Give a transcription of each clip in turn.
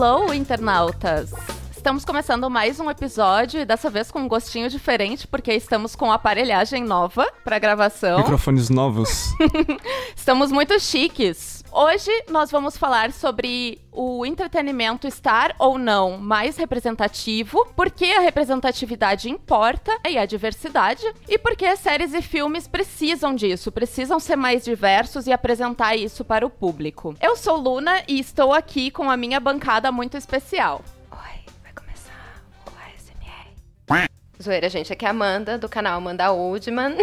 Hello, internautas! Estamos começando mais um episódio e dessa vez com um gostinho diferente, porque estamos com aparelhagem nova para gravação. Microfones novos. estamos muito chiques. Hoje nós vamos falar sobre o entretenimento estar ou não mais representativo, por que a representatividade importa e a diversidade, e por que séries e filmes precisam disso, precisam ser mais diversos e apresentar isso para o público. Eu sou Luna e estou aqui com a minha bancada muito especial. Zoeira, gente. Aqui é a Amanda, do canal Amanda Oldman.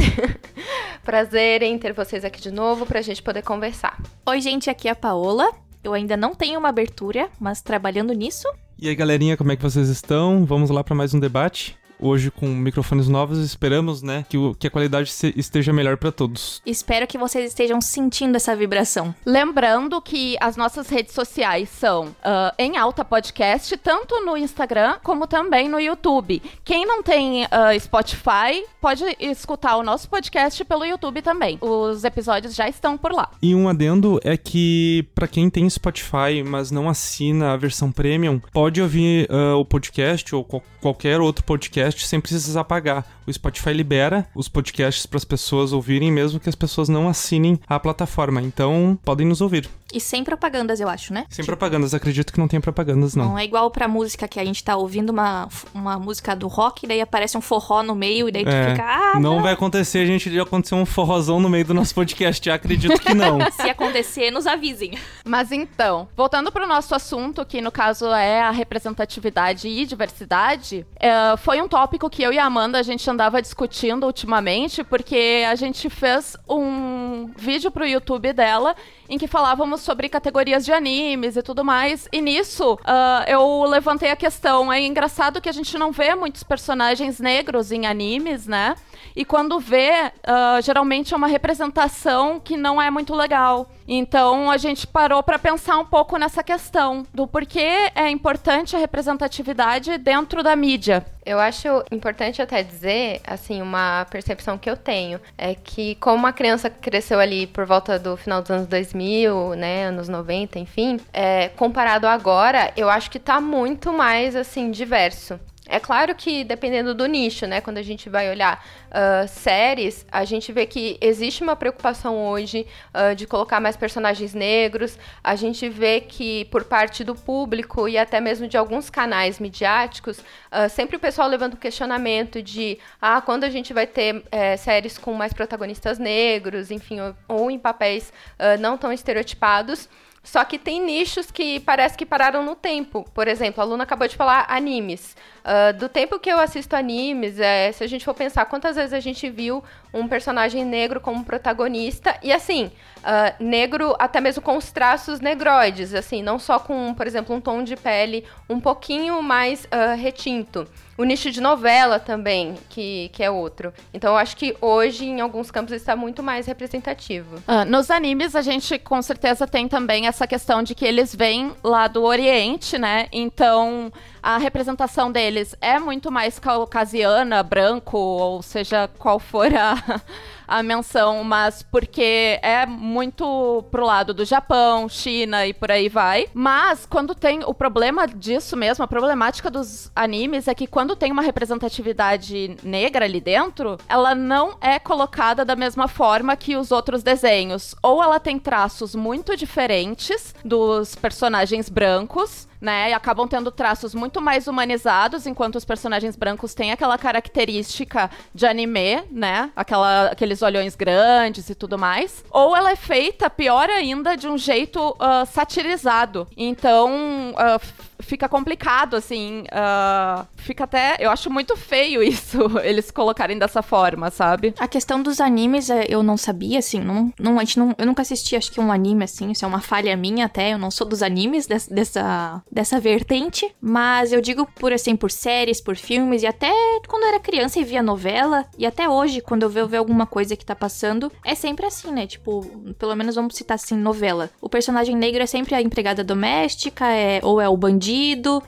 Prazer em ter vocês aqui de novo pra gente poder conversar. Oi, gente, aqui é a Paola. Eu ainda não tenho uma abertura, mas trabalhando nisso. E aí, galerinha, como é que vocês estão? Vamos lá para mais um debate hoje com microfones novos. Esperamos, né, que, o, que a qualidade esteja melhor para todos. Espero que vocês estejam sentindo essa vibração. Lembrando que as nossas redes sociais são uh, em alta podcast, tanto no Instagram como também no YouTube. Quem não tem uh, Spotify pode escutar o nosso podcast pelo YouTube também. Os episódios já estão por lá. E um adendo é que para quem tem Spotify, mas não assina a versão premium, pode ouvir uh, o podcast ou qual qualquer outro podcast sem precisar pagar. O Spotify libera os podcasts para as pessoas ouvirem, mesmo que as pessoas não assinem a plataforma. Então, podem nos ouvir. E sem propagandas, eu acho, né? Sem tipo... propagandas, acredito que não tem propagandas, não. Não, é igual pra música que a gente tá ouvindo uma, uma música do rock, daí aparece um forró no meio, e daí tu é, fica. Ah, não, não, vai acontecer, a gente, de acontecer um forrozão no meio do nosso podcast. acredito que não. Se acontecer, nos avisem. Mas então, voltando pro nosso assunto, que no caso é a representatividade e diversidade, é, foi um tópico que eu e a Amanda a gente andava discutindo ultimamente, porque a gente fez um vídeo pro YouTube dela em que falávamos sobre categorias de animes e tudo mais. E nisso, uh, eu levantei a questão. É engraçado que a gente não vê muitos personagens negros em animes, né? E quando vê, uh, geralmente é uma representação que não é muito legal. Então a gente parou para pensar um pouco nessa questão do porquê é importante a representatividade dentro da mídia. Eu acho importante até dizer, assim, uma percepção que eu tenho é que como uma criança cresceu ali por volta do final dos anos 2000, né, anos 90, enfim, é, comparado agora, eu acho que tá muito mais assim diverso. É claro que dependendo do nicho, né? Quando a gente vai olhar uh, séries, a gente vê que existe uma preocupação hoje uh, de colocar mais personagens negros. A gente vê que por parte do público e até mesmo de alguns canais midiáticos, uh, sempre o pessoal levando o questionamento de ah, quando a gente vai ter séries com mais protagonistas negros, enfim, ou, ou em papéis não tão estereotipados. Só que tem nichos que parece que pararam no tempo. Por exemplo, a Luna acabou de falar animes. Uh, do tempo que eu assisto animes, é, se a gente for pensar quantas vezes a gente viu um personagem negro como protagonista, e assim, uh, negro até mesmo com os traços negroides, assim, não só com, por exemplo, um tom de pele um pouquinho mais uh, retinto. O nicho de novela também, que, que é outro. Então eu acho que hoje, em alguns campos, está muito mais representativo. Uh, nos animes, a gente com certeza tem também essa questão de que eles vêm lá do Oriente, né? Então a representação deles é muito mais caucasiana, branco, ou seja, qual for a, a menção, mas porque é muito pro lado do Japão, China e por aí vai. Mas quando tem o problema disso mesmo, a problemática dos animes é que quando tem uma representatividade negra ali dentro, ela não é colocada da mesma forma que os outros desenhos. Ou ela tem traços muito diferentes dos personagens brancos, né? E acabam tendo traços muito mais humanizados, enquanto os personagens brancos têm aquela característica de anime, né? Aquela, aqueles olhões grandes e tudo mais. Ou ela é feita, pior ainda, de um jeito uh, satirizado. Então, uh, fica complicado, assim. Uh, fica até. Eu acho muito feio isso, eles colocarem dessa forma, sabe? A questão dos animes é, eu não sabia, assim. Não, não, a gente não, eu nunca assisti, acho que um anime, assim. Isso é uma falha minha até. Eu não sou dos animes dessa, dessa, dessa vertente. Mas eu digo por, assim, por séries, por filmes. E até quando eu era criança e via novela. E até hoje, quando eu vejo alguma coisa que tá passando, é sempre assim, né? Tipo, pelo menos vamos citar assim, novela. O personagem negro é sempre a empregada doméstica, é, ou é o bandido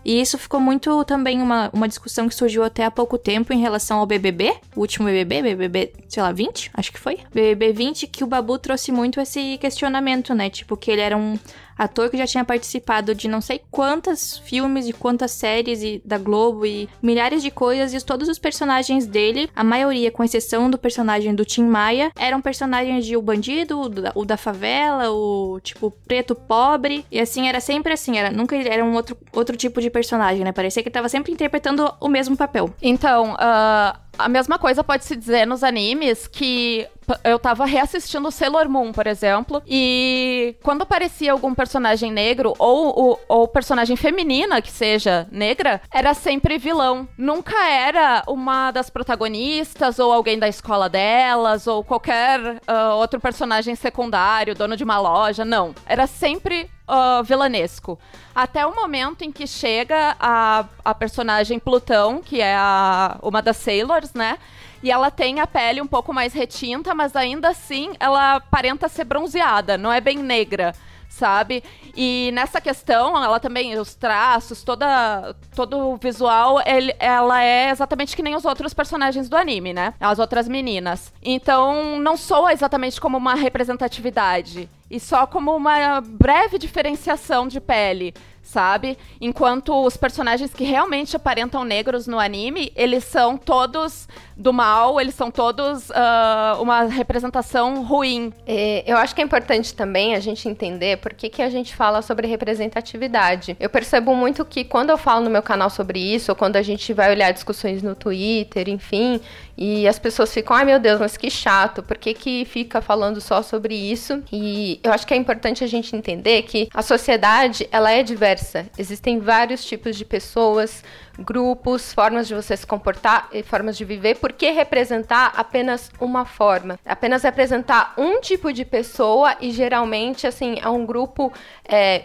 E isso ficou muito também uma, uma discussão que surgiu até há pouco tempo em relação ao BBB, o último BBB, BBB, sei lá, 20, acho que foi. BBB 20, que o Babu trouxe muito esse questionamento, né? Tipo, que ele era um ator que já tinha participado de não sei quantos filmes e quantas séries e, da Globo e milhares de coisas, e todos os personagens dele, a maioria, com exceção do personagem do Tim Maia, eram personagens de o bandido, o da, o da favela, o tipo preto pobre, e assim, era sempre assim, era nunca era um outro, outro tipo de personagem, né? Parecia que tava sempre interpretando o mesmo papel. Então, uh, a mesma coisa pode se dizer nos animes que eu tava reassistindo Sailor Moon, por exemplo, e quando aparecia algum personagem negro ou, ou, personagem feminina que seja negra, era sempre vilão. Nunca era uma das protagonistas ou alguém da escola delas ou qualquer uh, outro personagem secundário, dono de uma loja, não. Era sempre uh, vilanesco. Até o momento em que chega a, a personagem Plutão, que é a, uma das Sailors, né? E ela tem a pele um pouco mais retinta, mas ainda assim ela aparenta ser bronzeada, não é bem negra sabe? E nessa questão, ela também, os traços, toda, todo o visual, ele, ela é exatamente que nem os outros personagens do anime, né? As outras meninas. Então, não soa exatamente como uma representatividade. E só como uma breve diferenciação de pele sabe? Enquanto os personagens que realmente aparentam negros no anime, eles são todos do mal, eles são todos uh, uma representação ruim. É, eu acho que é importante também a gente entender por que, que a gente fala sobre representatividade. Eu percebo muito que quando eu falo no meu canal sobre isso, ou quando a gente vai olhar discussões no Twitter, enfim, e as pessoas ficam, ai meu Deus, mas que chato, por que, que fica falando só sobre isso? E eu acho que é importante a gente entender que a sociedade, ela é diversa. Existem vários tipos de pessoas, grupos, formas de você se comportar e formas de viver, por que representar apenas uma forma? Apenas representar um tipo de pessoa e geralmente, assim, é um grupo é,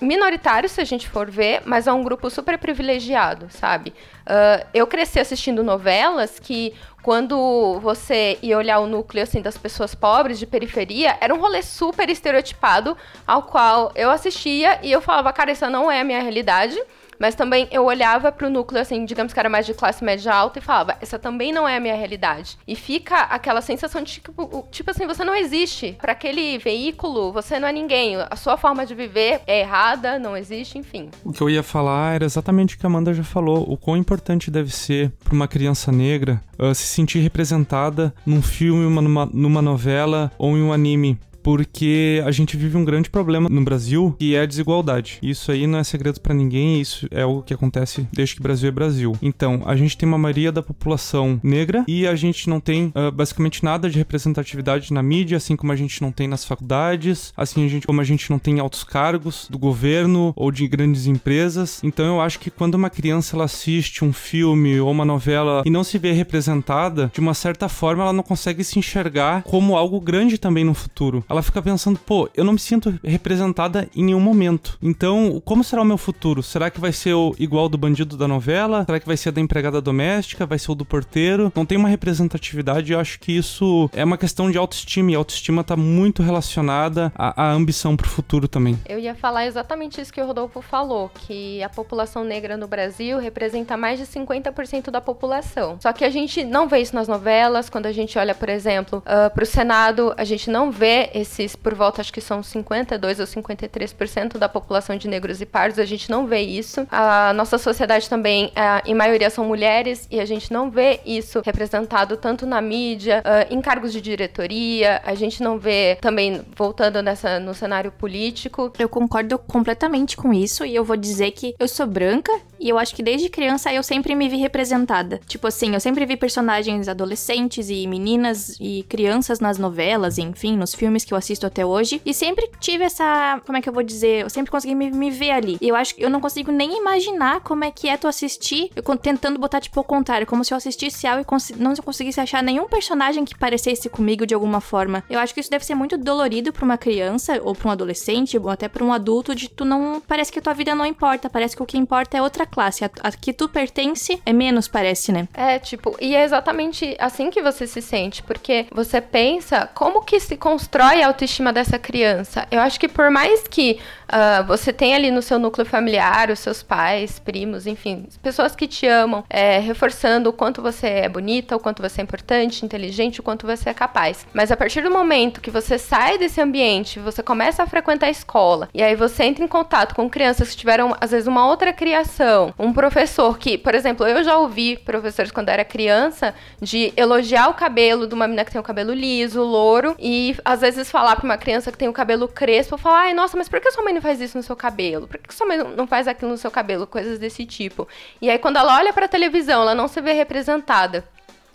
minoritário, se a gente for ver, mas é um grupo super privilegiado, sabe? Uh, eu cresci assistindo novelas que quando você ia olhar o núcleo assim das pessoas pobres de periferia, era um rolê super estereotipado ao qual eu assistia e eu falava, cara, isso não é a minha realidade. Mas também eu olhava para o núcleo, assim, digamos que era mais de classe média alta, e falava, essa também não é a minha realidade. E fica aquela sensação de, tipo, tipo assim, você não existe. Para aquele veículo, você não é ninguém. A sua forma de viver é errada, não existe, enfim. O que eu ia falar era exatamente o que a Amanda já falou. O quão importante deve ser para uma criança negra uh, se sentir representada num filme, uma, numa, numa novela ou em um anime porque a gente vive um grande problema no Brasil, que é a desigualdade. Isso aí não é segredo para ninguém, isso é o que acontece desde que o Brasil é Brasil. Então, a gente tem uma maioria da população negra e a gente não tem uh, basicamente nada de representatividade na mídia, assim como a gente não tem nas faculdades, assim a gente, como a gente não tem altos cargos do governo ou de grandes empresas. Então, eu acho que quando uma criança ela assiste um filme ou uma novela e não se vê representada, de uma certa forma ela não consegue se enxergar como algo grande também no futuro. Ela ela fica pensando, pô, eu não me sinto representada em nenhum momento. Então, como será o meu futuro? Será que vai ser o igual do bandido da novela? Será que vai ser da empregada doméstica? Vai ser o do porteiro? Não tem uma representatividade. Eu acho que isso é uma questão de autoestima e a autoestima tá muito relacionada à, à ambição pro futuro também. Eu ia falar exatamente isso que o Rodolfo falou, que a população negra no Brasil representa mais de 50% da população. Só que a gente não vê isso nas novelas, quando a gente olha, por exemplo, uh, pro Senado, a gente não vê esse esses, por volta, acho que são 52 ou 53% da população de negros e pardos, a gente não vê isso. A nossa sociedade também, em maioria, são mulheres e a gente não vê isso representado tanto na mídia, em cargos de diretoria, a gente não vê também, voltando nessa, no cenário político. Eu concordo completamente com isso e eu vou dizer que eu sou branca e eu acho que desde criança eu sempre me vi representada. Tipo assim, eu sempre vi personagens adolescentes e meninas e crianças nas novelas, enfim, nos filmes que eu assisto até hoje. E sempre tive essa. Como é que eu vou dizer? Eu sempre consegui me, me ver ali. E eu acho que eu não consigo nem imaginar como é que é tu assistir, eu tentando botar, tipo, o contrário, como se eu assistisse algo e não conseguisse achar nenhum personagem que parecesse comigo de alguma forma. Eu acho que isso deve ser muito dolorido pra uma criança, ou pra um adolescente, ou até pra um adulto, de tu não. Parece que a tua vida não importa, parece que o que importa é outra classe. A, a que tu pertence é menos, parece, né? É, tipo, e é exatamente assim que você se sente, porque você pensa como que se constrói destrói a autoestima dessa criança. Eu acho que por mais que uh, você tenha ali no seu núcleo familiar os seus pais, primos, enfim, pessoas que te amam, é, reforçando o quanto você é bonita, o quanto você é importante, inteligente, o quanto você é capaz. Mas a partir do momento que você sai desse ambiente, você começa a frequentar a escola, e aí você entra em contato com crianças que tiveram, às vezes, uma outra criação, um professor que, por exemplo, eu já ouvi professores quando era criança de elogiar o cabelo de uma menina que tem o cabelo liso, louro, e às vezes falar pra uma criança que tem o cabelo crespo, falar, ai, nossa, mas por que sua mãe não faz isso no seu cabelo? Por que sua mãe não faz aquilo no seu cabelo? Coisas desse tipo. E aí, quando ela olha pra televisão, ela não se vê representada.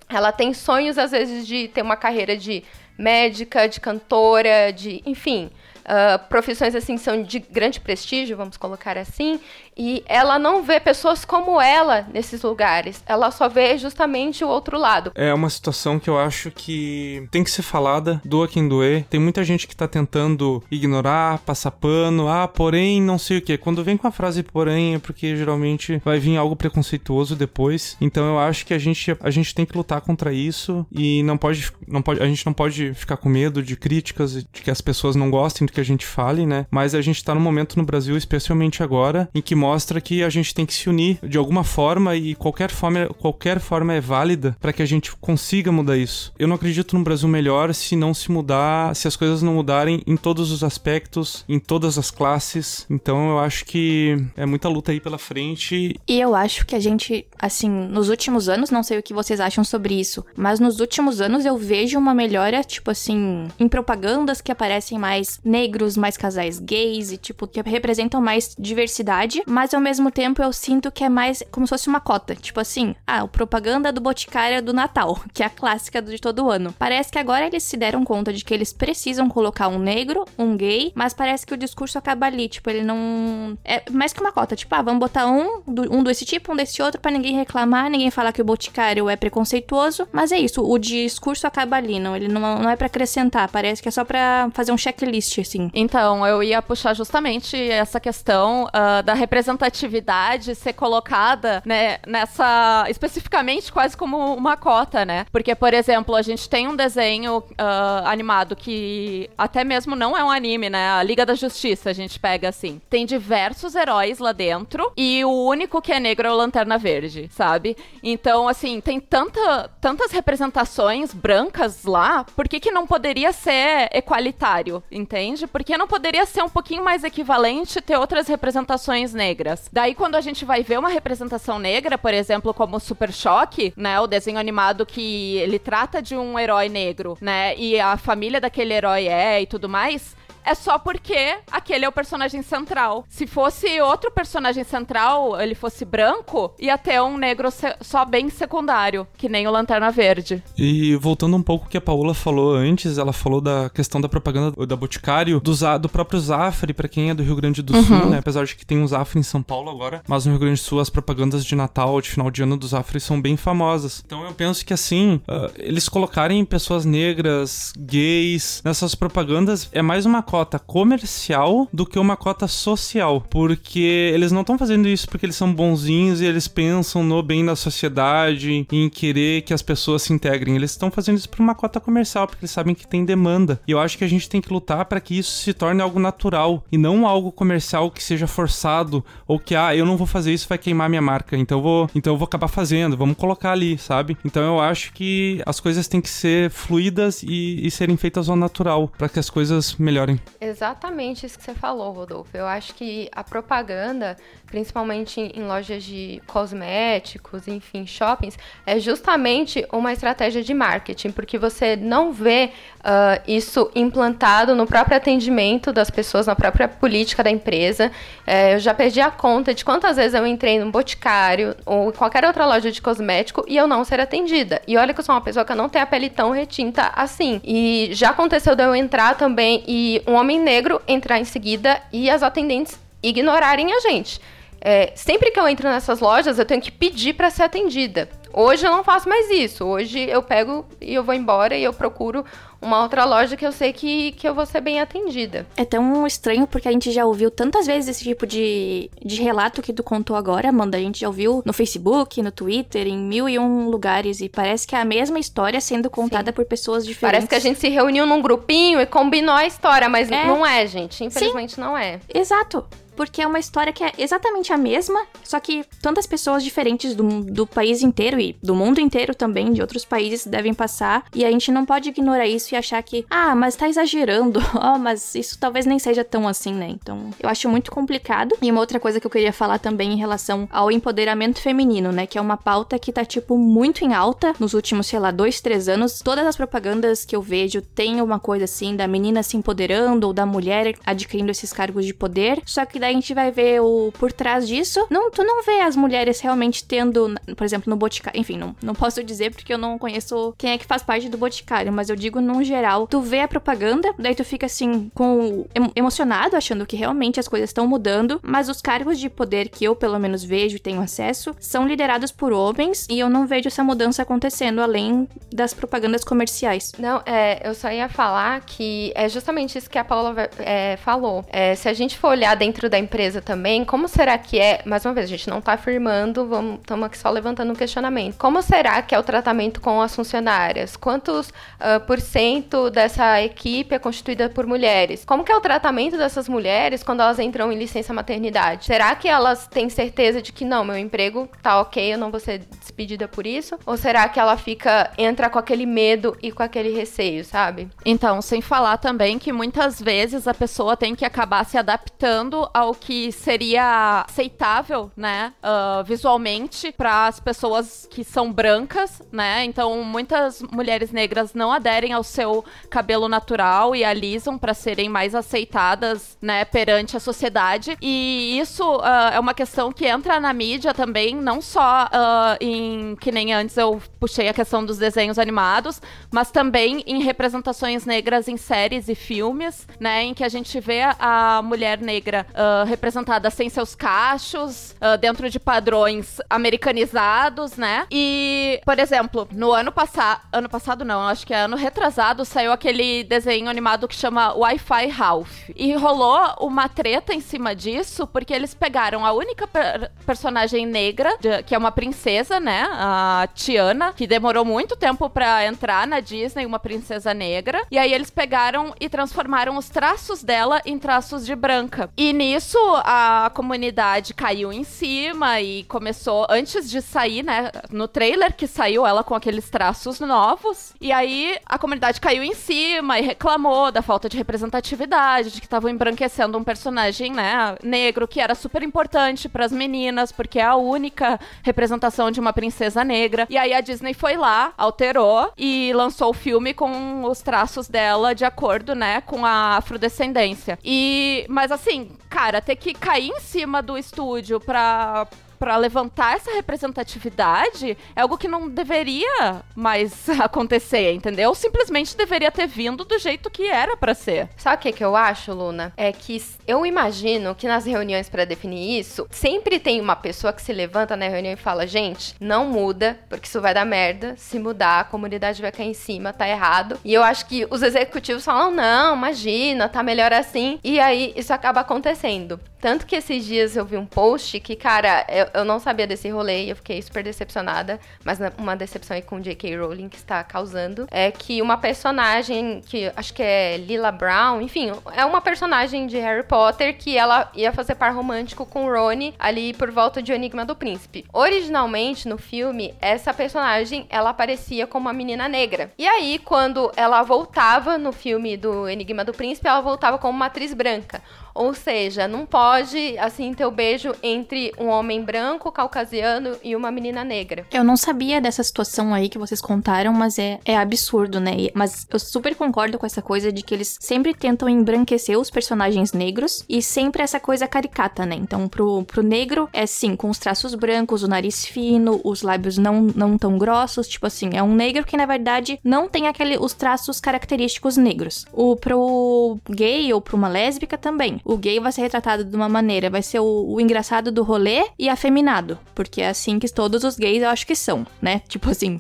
Ela tem sonhos, às vezes, de ter uma carreira de médica, de cantora, de. enfim. Uh, profissões assim são de grande prestígio, vamos colocar assim, e ela não vê pessoas como ela nesses lugares. Ela só vê justamente o outro lado. É uma situação que eu acho que tem que ser falada, doa quem doer. Tem muita gente que tá tentando ignorar, passar pano, ah, porém, não sei o que. Quando vem com a frase porém é porque geralmente vai vir algo preconceituoso depois. Então eu acho que a gente, a gente tem que lutar contra isso e não pode, não pode, a gente não pode ficar com medo de críticas, de que as pessoas não gostem do que a gente fale, né? Mas a gente tá num momento no Brasil, especialmente agora, em que mostra mostra que a gente tem que se unir de alguma forma e qualquer forma, qualquer forma é válida para que a gente consiga mudar isso. Eu não acredito num Brasil melhor se não se mudar, se as coisas não mudarem em todos os aspectos, em todas as classes. Então eu acho que é muita luta aí pela frente. E eu acho que a gente, assim, nos últimos anos, não sei o que vocês acham sobre isso, mas nos últimos anos eu vejo uma melhora, tipo assim, em propagandas que aparecem mais negros, mais casais gays e, tipo, que representam mais diversidade, mas ao mesmo tempo eu sinto que é mais como se fosse uma cota. Tipo assim, ah, o propaganda do Boticária do Natal, que é a clássica de todo ano. Parece que agora eles se deram conta de que eles precisam colocar um negro, um gay, mas parece que o discurso acaba ali. Tipo, ele não. É mais que uma cota. Tipo, ah, vamos botar um, um desse tipo, um desse outro, para ninguém reclamar, ninguém falar que o Boticário é preconceituoso. Mas é isso, o discurso acaba ali, não. Ele não, não é para acrescentar, parece que é só para fazer um checklist, assim. Então, eu ia puxar justamente essa questão uh, da representação representatividade ser colocada, né, nessa. especificamente quase como uma cota, né? Porque, por exemplo, a gente tem um desenho uh, animado que até mesmo não é um anime, né? A Liga da Justiça, a gente pega assim. Tem diversos heróis lá dentro e o único que é negro é o Lanterna Verde, sabe? Então, assim, tem tanta, tantas representações brancas lá, por que, que não poderia ser equalitário, entende? Por que não poderia ser um pouquinho mais equivalente ter outras representações negras? Negras. Daí, quando a gente vai ver uma representação negra, por exemplo, como Super Choque, né? O desenho animado que ele trata de um herói negro, né? E a família daquele herói é e tudo mais é só porque aquele é o personagem central. Se fosse outro personagem central, ele fosse branco, ia ter um negro só bem secundário, que nem o Lanterna Verde. E voltando um pouco o que a Paula falou antes, ela falou da questão da propaganda da Boticário, do, do próprio Zafre, para quem é do Rio Grande do Sul, uhum. né? Apesar de que tem um Zafre em São Paulo agora, mas no Rio Grande do Sul as propagandas de Natal, de final de ano do Zafre são bem famosas. Então eu penso que assim, uh, eles colocarem pessoas negras, gays, nessas propagandas é mais uma cota comercial do que uma cota social, porque eles não estão fazendo isso porque eles são bonzinhos e eles pensam no bem da sociedade, em querer que as pessoas se integrem. Eles estão fazendo isso por uma cota comercial, porque eles sabem que tem demanda. E eu acho que a gente tem que lutar para que isso se torne algo natural e não algo comercial que seja forçado ou que ah, eu não vou fazer isso vai queimar minha marca, então vou, então eu vou acabar fazendo, vamos colocar ali, sabe? Então eu acho que as coisas têm que ser fluídas e, e serem feitas ao natural para que as coisas melhorem. Exatamente isso que você falou, Rodolfo. Eu acho que a propaganda, principalmente em lojas de cosméticos, enfim, shoppings, é justamente uma estratégia de marketing, porque você não vê uh, isso implantado no próprio atendimento das pessoas, na própria política da empresa. É, eu já perdi a conta de quantas vezes eu entrei num boticário ou qualquer outra loja de cosmético e eu não ser atendida. E olha que eu sou uma pessoa que não tem a pele tão retinta assim. E já aconteceu de eu entrar também e um homem negro entrar em seguida e as atendentes ignorarem a gente. É, sempre que eu entro nessas lojas, eu tenho que pedir para ser atendida. Hoje eu não faço mais isso. Hoje eu pego e eu vou embora e eu procuro uma outra loja que eu sei que, que eu vou ser bem atendida. É tão estranho porque a gente já ouviu tantas vezes esse tipo de, de relato que tu contou agora, Amanda. A gente já ouviu no Facebook, no Twitter, em mil e um lugares. E parece que é a mesma história sendo contada Sim. por pessoas diferentes. Parece que a gente se reuniu num grupinho e combinou a história, mas é. não é, gente. Infelizmente Sim. não é. Exato porque é uma história que é exatamente a mesma, só que tantas pessoas diferentes do, do país inteiro e do mundo inteiro também, de outros países, devem passar, e a gente não pode ignorar isso e achar que, ah, mas tá exagerando, oh, mas isso talvez nem seja tão assim, né? Então, eu acho muito complicado. E uma outra coisa que eu queria falar também em relação ao empoderamento feminino, né? Que é uma pauta que tá, tipo, muito em alta nos últimos, sei lá, dois, três anos. Todas as propagandas que eu vejo tem uma coisa assim da menina se empoderando ou da mulher adquirindo esses cargos de poder, só que daí a gente vai ver o por trás disso. Não, tu não vê as mulheres realmente tendo, por exemplo, no Boticário. Enfim, não, não posso dizer porque eu não conheço quem é que faz parte do Boticário, mas eu digo num geral. Tu vê a propaganda, daí tu fica assim, com emocionado, achando que realmente as coisas estão mudando, mas os cargos de poder que eu pelo menos vejo e tenho acesso são liderados por homens e eu não vejo essa mudança acontecendo além das propagandas comerciais. Não, é, eu só ia falar que é justamente isso que a Paula é, falou. É, se a gente for olhar dentro da empresa também, como será que é? Mais uma vez, a gente não está afirmando, estamos aqui só levantando um questionamento. Como será que é o tratamento com as funcionárias? Quantos uh, por cento dessa equipe é constituída por mulheres? Como que é o tratamento dessas mulheres quando elas entram em licença maternidade? Será que elas têm certeza de que não, meu emprego tá ok, eu não vou ser despedida por isso? Ou será que ela fica, entra com aquele medo e com aquele receio, sabe? Então, sem falar também que muitas vezes a pessoa tem que acabar se adaptando ao que seria aceitável, né, uh, visualmente para as pessoas que são brancas, né? Então, muitas mulheres negras não aderem ao seu cabelo natural e alisam para serem mais aceitadas, né, perante a sociedade. E isso uh, é uma questão que entra na mídia também, não só uh, em que nem antes eu puxei a questão dos desenhos animados, mas também em representações negras em séries e filmes, né, em que a gente vê a mulher negra uh, representada sem seus cachos, uh, dentro de padrões americanizados, né? E, por exemplo, no ano passado, ano passado não, acho que é ano retrasado, saiu aquele desenho animado que chama Wi-Fi Ralph. E rolou uma treta em cima disso, porque eles pegaram a única per personagem negra, de, que é uma princesa, né? A Tiana, que demorou muito tempo para entrar na Disney, uma princesa negra. E aí eles pegaram e transformaram os traços dela em traços de branca. E nisso a comunidade caiu em cima e começou, antes de sair, né? No trailer que saiu ela com aqueles traços novos. E aí a comunidade caiu em cima e reclamou da falta de representatividade, de que estavam embranquecendo um personagem, né? Negro, que era super importante para as meninas, porque é a única representação de uma princesa negra. E aí a Disney foi lá, alterou e lançou o filme com os traços dela de acordo, né? Com a afrodescendência. E, mas assim, cara, ter que cair em cima do estúdio pra para levantar essa representatividade é algo que não deveria mais acontecer, entendeu? Simplesmente deveria ter vindo do jeito que era para ser. Sabe o que, que eu acho, Luna? É que eu imagino que nas reuniões para definir isso, sempre tem uma pessoa que se levanta na reunião e fala: gente, não muda, porque isso vai dar merda. Se mudar, a comunidade vai cair em cima, tá errado. E eu acho que os executivos falam: não, imagina, tá melhor assim. E aí isso acaba acontecendo. Tanto que esses dias eu vi um post que, cara, eu, eu não sabia desse rolê e eu fiquei super decepcionada, mas uma decepção aí com J.K. Rowling que está causando, é que uma personagem que acho que é Lila Brown, enfim, é uma personagem de Harry Potter que ela ia fazer par romântico com Rony ali por volta de O Enigma do Príncipe. Originalmente, no filme, essa personagem, ela aparecia como uma menina negra. E aí, quando ela voltava no filme do Enigma do Príncipe, ela voltava como uma atriz branca. Ou seja, não pode, assim, ter o beijo entre um homem branco, caucasiano e uma menina negra. Eu não sabia dessa situação aí que vocês contaram, mas é, é absurdo, né? Mas eu super concordo com essa coisa de que eles sempre tentam embranquecer os personagens negros e sempre essa coisa caricata, né? Então, pro, pro negro, é sim, com os traços brancos, o nariz fino, os lábios não, não tão grossos, tipo assim, é um negro que na verdade não tem aquele, os traços característicos negros. O pro gay ou pro uma lésbica também o gay vai ser retratado de uma maneira, vai ser o, o engraçado do rolê e afeminado, porque é assim que todos os gays eu acho que são, né? Tipo assim,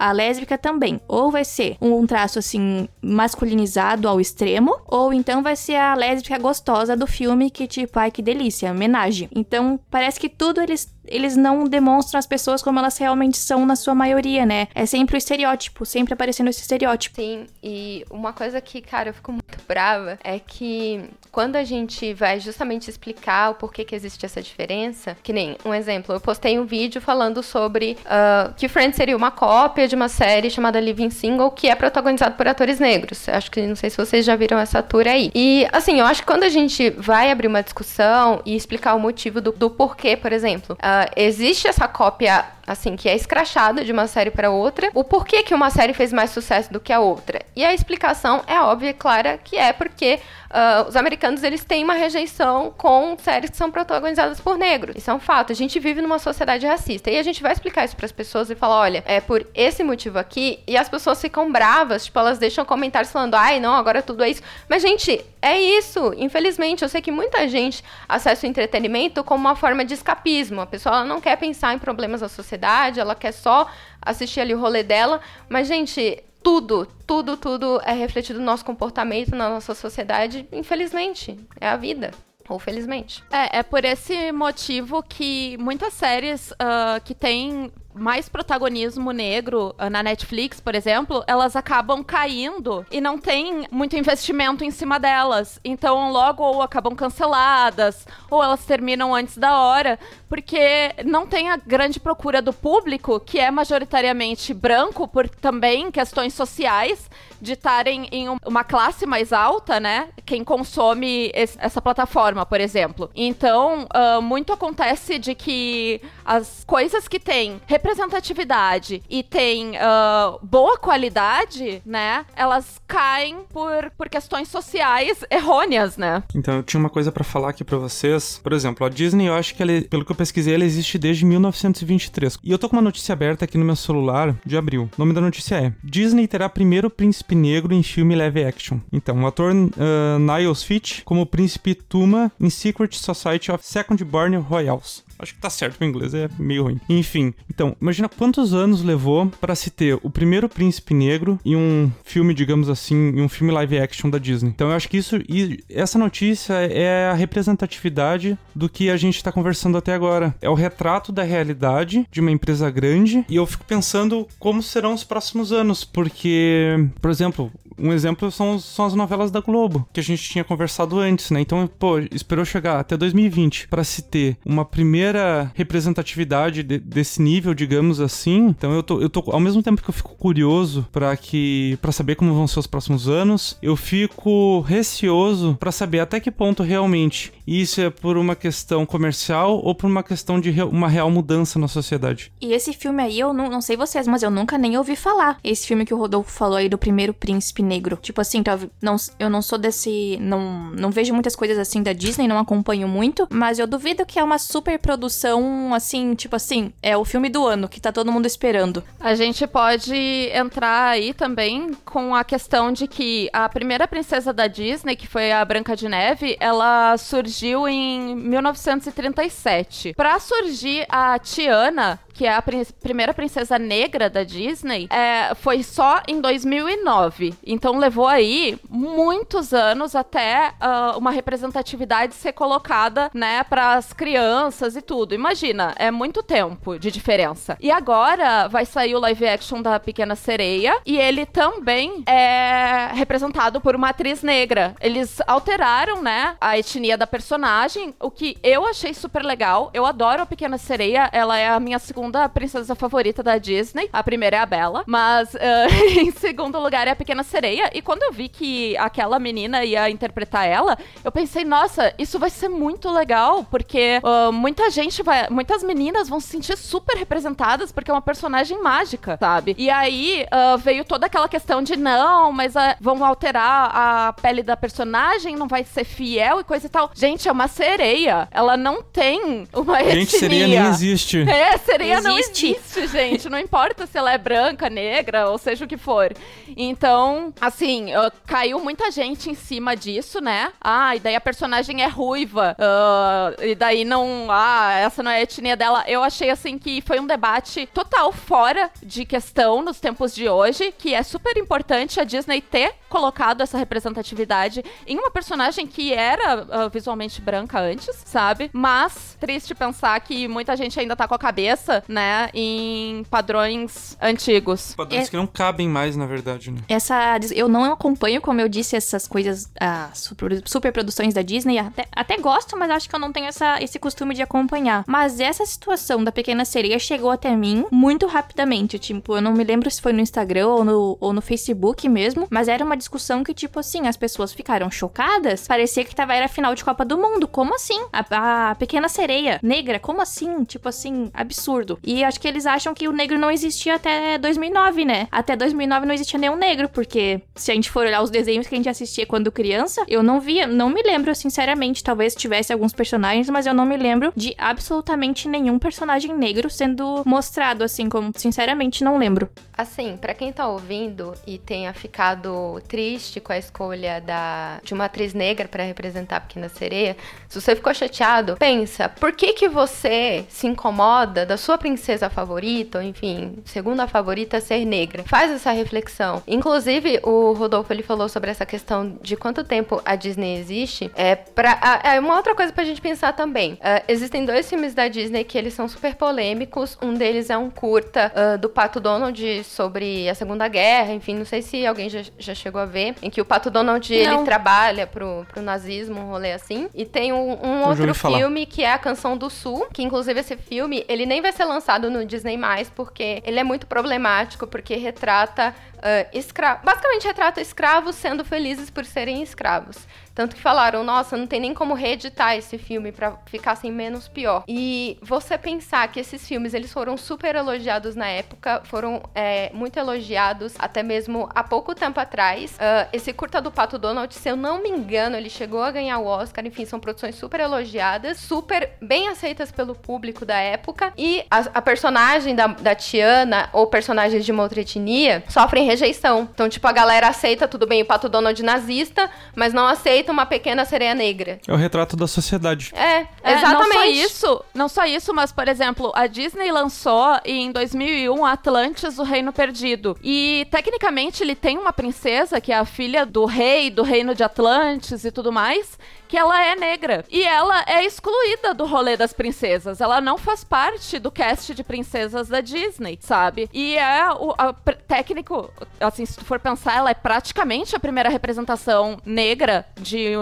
a lésbica também. Ou vai ser um traço assim masculinizado ao extremo, ou então vai ser a lésbica gostosa do filme que tipo, ai que delícia, homenagem. Então, parece que tudo eles eles não demonstram as pessoas como elas realmente são na sua maioria, né? É sempre o estereótipo, sempre aparecendo esse estereótipo. Sim, e uma coisa que, cara, eu fico muito brava é que quando a gente vai justamente explicar o porquê que existe essa diferença, que nem um exemplo, eu postei um vídeo falando sobre uh, que Friends seria uma cópia de uma série chamada Living Single, que é protagonizado por atores negros. Acho que não sei se vocês já viram essa tour aí. E assim, eu acho que quando a gente vai abrir uma discussão e explicar o motivo do, do porquê, por exemplo, uh, existe essa cópia, assim, que é escrachada de uma série para outra. O porquê que uma série fez mais sucesso do que a outra? E a explicação é óbvia e clara que é porque uh, os americanos eles têm uma rejeição com séries que são protagonizadas por negros. Isso é um fato. A gente vive numa sociedade racista. E a gente vai explicar isso para as pessoas e falar: olha, é por esse motivo aqui. E as pessoas ficam bravas, tipo, elas deixam comentários falando: ai, não, agora tudo é isso. Mas, gente, é isso. Infelizmente, eu sei que muita gente acessa o entretenimento como uma forma de escapismo. A pessoa não quer pensar em problemas da sociedade, ela quer só assistir ali o rolê dela. Mas, gente, tudo, tudo, tudo é refletido no nosso comportamento, na nossa sociedade, infelizmente. É a vida. Ou felizmente. É, é por esse motivo que muitas séries uh, que têm mais protagonismo negro uh, na Netflix, por exemplo, elas acabam caindo e não tem muito investimento em cima delas. Então, logo ou acabam canceladas, ou elas terminam antes da hora, porque não tem a grande procura do público, que é majoritariamente branco, por também questões sociais, de estarem em uma classe mais alta, né? Quem consome esse, essa plataforma, por exemplo. Então, uh, muito acontece de que as coisas que têm representatividade e tem uh, boa qualidade, né? Elas caem por, por questões sociais errôneas, né? Então, eu tinha uma coisa para falar aqui para vocês. Por exemplo, a Disney, eu acho que ela, pelo que eu pesquisei, ela existe desde 1923. E eu tô com uma notícia aberta aqui no meu celular de abril. O nome da notícia é: Disney terá primeiro príncipe negro em filme live action. Então, o ator uh, Niles Fitch como príncipe Tuma em Secret Society of Second Born Royals. Acho que tá certo, o inglês é meio ruim. Enfim, então, imagina quantos anos levou para se ter o primeiro príncipe negro em um filme, digamos assim, em um filme live action da Disney. Então eu acho que isso e essa notícia é a representatividade do que a gente tá conversando até agora. É o retrato da realidade de uma empresa grande e eu fico pensando como serão os próximos anos, porque, por exemplo, um exemplo são, são as novelas da Globo, que a gente tinha conversado antes, né? Então, pô, esperou chegar até 2020 para se ter uma primeira representatividade de, desse nível, digamos assim. Então, eu tô, eu tô ao mesmo tempo que eu fico curioso para que para saber como vão ser os próximos anos, eu fico receoso para saber até que ponto realmente isso é por uma questão comercial ou por uma questão de re uma real mudança na sociedade. E esse filme aí, eu não, não sei vocês, mas eu nunca nem ouvi falar. Esse filme que o Rodolfo falou aí do primeiro príncipe negro. Tipo assim, não, eu não sou desse. Não, não vejo muitas coisas assim da Disney, não acompanho muito, mas eu duvido que é uma super produção assim, tipo assim, é o filme do ano que tá todo mundo esperando. A gente pode entrar aí também com a questão de que a primeira princesa da Disney, que foi a Branca de Neve, ela surgiu em 1937. Para surgir a Tiana, que é a prin primeira princesa negra da Disney, é, foi só em 2009. Então levou aí muitos anos até uh, uma representatividade ser colocada, né, para as crianças e tudo. Imagina, é muito tempo de diferença. E agora vai sair o live action da Pequena Sereia e ele também é representado por uma atriz negra. Eles alteraram, né, a etnia da personagem, o que eu achei super legal. Eu adoro a Pequena Sereia, ela é a minha segunda segunda princesa favorita da Disney. A primeira é a Bela, mas uh, em segundo lugar é a Pequena Sereia. E quando eu vi que aquela menina ia interpretar ela, eu pensei, nossa, isso vai ser muito legal, porque uh, muita gente vai. Muitas meninas vão se sentir super representadas porque é uma personagem mágica, sabe? E aí uh, veio toda aquela questão de não, mas vão alterar a pele da personagem, não vai ser fiel e coisa e tal. Gente, é uma sereia. Ela não tem uma Gente, etnia. sereia nem existe. É, sereia sereia não existe, gente. Não importa se ela é branca, negra, ou seja o que for. Então, assim, uh, caiu muita gente em cima disso, né? Ah, e daí a personagem é ruiva. Uh, e daí não. Ah, essa não é a etnia dela. Eu achei, assim, que foi um debate total fora de questão nos tempos de hoje, que é super importante a Disney ter colocado essa representatividade em uma personagem que era uh, visualmente branca antes, sabe? Mas triste pensar que muita gente ainda tá com a cabeça, né, em padrões antigos. Padrões é... que não cabem mais, na verdade, né? Essa. Eu não acompanho, como eu disse, essas coisas, as super, super produções da Disney. Até, até gosto, mas acho que eu não tenho essa, esse costume de acompanhar. Mas essa situação da pequena sereia chegou até mim muito rapidamente. Tipo, eu não me lembro se foi no Instagram ou no, ou no Facebook mesmo, mas era uma discussão que, tipo assim, as pessoas ficaram chocadas. Parecia que tava, era final de Copa do Mundo. Como assim? A, a pequena sereia negra, como assim? Tipo assim, absurdo. E acho que eles acham que o negro não existia até 2009, né? Até 2009 não existia nenhum negro, porque se a gente for olhar os desenhos que a gente assistia quando criança, eu não via, não me lembro, sinceramente. Talvez tivesse alguns personagens, mas eu não me lembro de absolutamente nenhum personagem negro sendo mostrado, assim, como, sinceramente, não lembro. Assim, para quem tá ouvindo e tenha ficado triste com a escolha da, de uma atriz negra para representar a Pequena Sereia, se você ficou chateado, pensa, por que que você se incomoda da sua princesa favorita, ou enfim, segunda favorita ser negra? Faz essa reflexão. Inclusive, o Rodolfo ele falou sobre essa questão de quanto tempo a Disney existe. É para é uma outra coisa pra gente pensar também. Uh, existem dois filmes da Disney que eles são super polêmicos. Um deles é um curta uh, do Pato Donald sobre a Segunda Guerra, enfim, não sei se alguém já, já chegou a ver, em que o Pato Donald ele trabalha pro, pro nazismo, um rolê assim. E tem um, um outro filme que é A Canção do Sul, que inclusive esse filme, ele nem vai ser lançado no Disney+, porque ele é muito problemático, porque retrata uh, escravos. Basicamente retrata escravos sendo felizes por serem escravos. Tanto que falaram, nossa, não tem nem como reeditar esse filme para ficar assim menos pior. E você pensar que esses filmes eles foram super elogiados na época, foram é, muito elogiados até mesmo há pouco tempo atrás. Uh, esse curta do Pato Donald, se eu não me engano, ele chegou a ganhar o Oscar. Enfim, são produções super elogiadas, super bem aceitas pelo público da época. E a, a personagem da, da Tiana ou personagens de uma outra etnia sofrem rejeição. Então, tipo, a galera aceita tudo bem o Pato Donald nazista, mas não aceita uma pequena sereia negra. É o retrato da sociedade. É, é exatamente. Não só isso, não só isso, mas, por exemplo, a Disney lançou em 2001 Atlantis, o Reino Perdido. E, tecnicamente, ele tem uma princesa, que é a filha do rei do reino de Atlantis e tudo mais, que ela é negra. E ela é excluída do rolê das princesas. Ela não faz parte do cast de princesas da Disney, sabe? E é o a, técnico, assim, se tu for pensar, ela é praticamente a primeira representação negra de,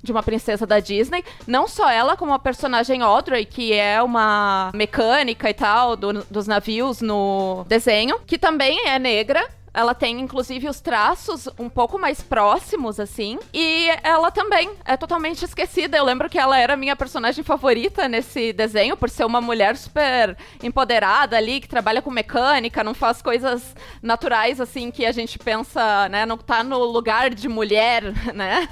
de uma princesa da Disney. Não só ela, como a personagem Audrey, que é uma mecânica e tal do, dos navios no desenho, que também é negra ela tem, inclusive, os traços um pouco mais próximos, assim. E ela também é totalmente esquecida. Eu lembro que ela era minha personagem favorita nesse desenho, por ser uma mulher super empoderada ali, que trabalha com mecânica, não faz coisas naturais, assim, que a gente pensa, né? Não tá no lugar de mulher, né?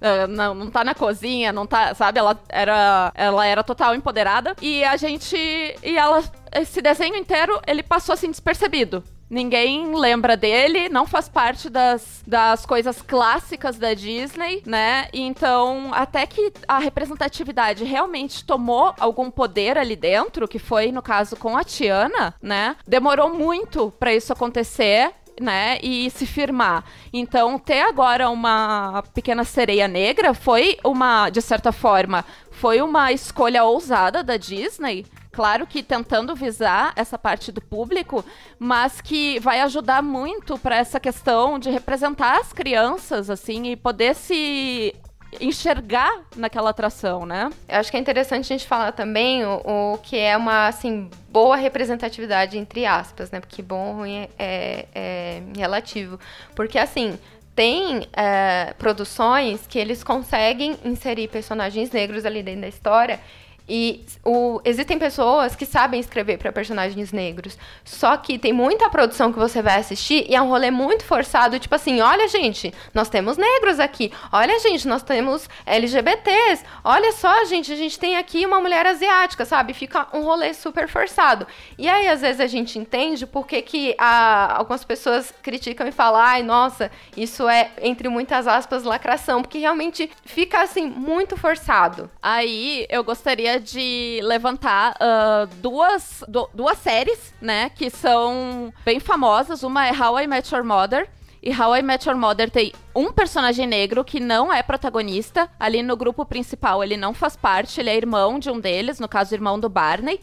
Ah, não, não tá na cozinha, não tá, sabe? Ela era, ela era total empoderada. E a gente. E ela. Esse desenho inteiro, ele passou assim despercebido. Ninguém lembra dele, não faz parte das, das coisas clássicas da Disney, né? Então, até que a representatividade realmente tomou algum poder ali dentro, que foi no caso com a Tiana, né? Demorou muito para isso acontecer né, e se firmar. Então, ter agora uma pequena sereia negra foi uma, de certa forma, foi uma escolha ousada da Disney, claro que tentando visar essa parte do público, mas que vai ajudar muito para essa questão de representar as crianças, assim, e poder se enxergar naquela atração, né? Eu acho que é interessante a gente falar também o, o que é uma, assim, boa representatividade, entre aspas, né? Porque bom ou ruim é, é, é relativo. Porque, assim, tem é, produções que eles conseguem inserir personagens negros ali dentro da história E o, existem pessoas que sabem escrever para personagens negros. Só que tem muita produção que você vai assistir e é um rolê muito forçado, tipo assim, olha, gente, nós temos negros aqui. Olha, gente, nós temos LGBTs. Olha só, gente, a gente tem aqui uma mulher asiática, sabe? Fica um rolê super forçado. E aí, às vezes, a gente entende por que, que a, algumas pessoas criticam e falam, ai, nossa, isso é, entre muitas aspas, lacração, porque realmente fica assim, muito forçado. Aí eu gostaria de levantar uh, duas, duas séries, né, que são bem famosas. Uma é How I Met Your Mother. E How I Met Your Mother tem um personagem negro que não é protagonista. Ali no grupo principal ele não faz parte, ele é irmão de um deles, no caso, irmão do Barney.